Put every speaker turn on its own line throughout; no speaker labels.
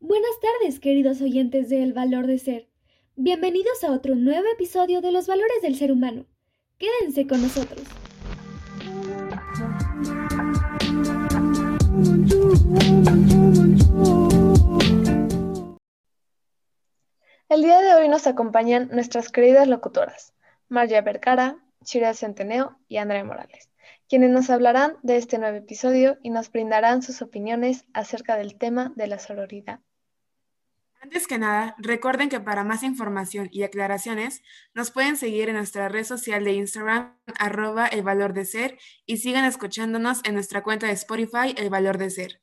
Buenas tardes, queridos oyentes de El Valor de Ser. Bienvenidos a otro nuevo episodio de Los Valores del Ser Humano. Quédense con nosotros.
El día de hoy nos acompañan nuestras queridas locutoras, María Vergara, Chira Centeneo y Andrea Morales, quienes nos hablarán de este nuevo episodio y nos brindarán sus opiniones acerca del tema de la sororidad.
Antes que nada, recuerden que para más información y aclaraciones nos pueden seguir en nuestra red social de Instagram, arroba el valor de ser, y sigan escuchándonos en nuestra cuenta de Spotify, el valor de ser,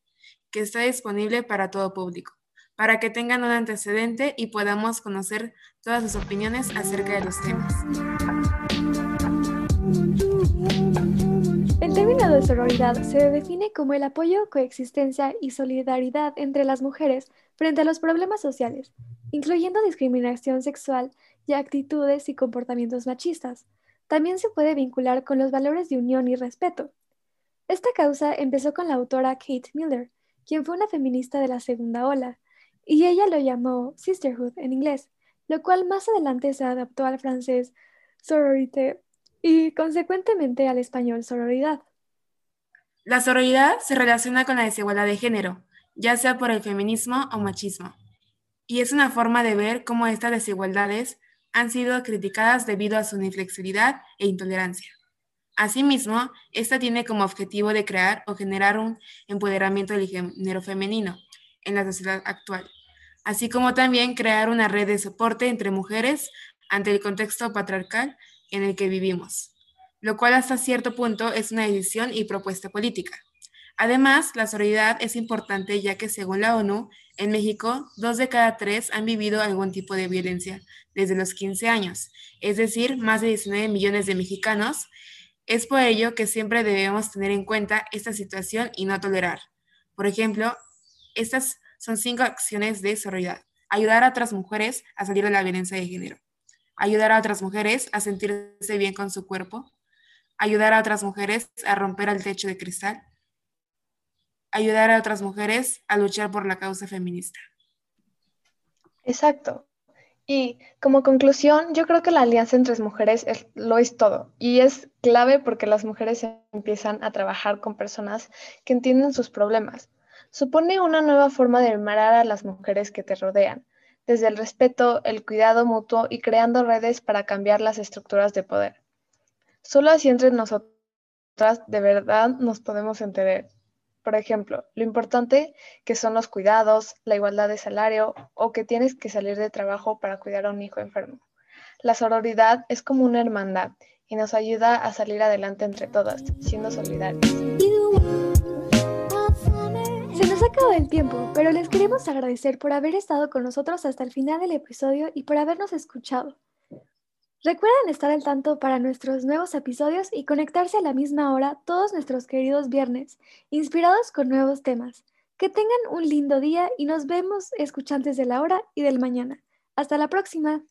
que está disponible para todo público, para que tengan un antecedente y podamos conocer todas sus opiniones acerca de los temas.
El término de sororidad se define como el apoyo, coexistencia y solidaridad entre las mujeres frente a los problemas sociales, incluyendo discriminación sexual y actitudes y comportamientos machistas. También se puede vincular con los valores de unión y respeto. Esta causa empezó con la autora Kate Miller, quien fue una feminista de la segunda ola, y ella lo llamó sisterhood en inglés, lo cual más adelante se adaptó al francés sororité y consecuentemente al español sororidad.
La sororidad se relaciona con la desigualdad de género, ya sea por el feminismo o machismo, y es una forma de ver cómo estas desigualdades han sido criticadas debido a su inflexibilidad e intolerancia. Asimismo, esta tiene como objetivo de crear o generar un empoderamiento del género femenino en la sociedad actual, así como también crear una red de soporte entre mujeres ante el contexto patriarcal en el que vivimos, lo cual hasta cierto punto es una decisión y propuesta política. Además, la sororidad es importante ya que según la ONU, en México, dos de cada tres han vivido algún tipo de violencia desde los 15 años, es decir, más de 19 millones de mexicanos. Es por ello que siempre debemos tener en cuenta esta situación y no tolerar. Por ejemplo, estas son cinco acciones de sororidad. Ayudar a otras mujeres a salir de la violencia de género. Ayudar a otras mujeres a sentirse bien con su cuerpo. Ayudar a otras mujeres a romper el techo de cristal ayudar a otras mujeres a luchar por la causa feminista.
Exacto. Y como conclusión, yo creo que la alianza entre mujeres lo es todo y es clave porque las mujeres empiezan a trabajar con personas que entienden sus problemas. Supone una nueva forma de admirar a las mujeres que te rodean, desde el respeto, el cuidado mutuo y creando redes para cambiar las estructuras de poder. Solo así entre nosotras de verdad nos podemos entender por ejemplo, lo importante que son los cuidados, la igualdad de salario o que tienes que salir de trabajo para cuidar a un hijo enfermo. La sororidad es como una hermandad y nos ayuda a salir adelante entre todas, siendo solidarias.
Acabado el tiempo, pero les queremos agradecer por haber estado con nosotros hasta el final del episodio y por habernos escuchado. Recuerden estar al tanto para nuestros nuevos episodios y conectarse a la misma hora todos nuestros queridos viernes, inspirados con nuevos temas. Que tengan un lindo día y nos vemos escuchantes de la hora y del mañana. Hasta la próxima.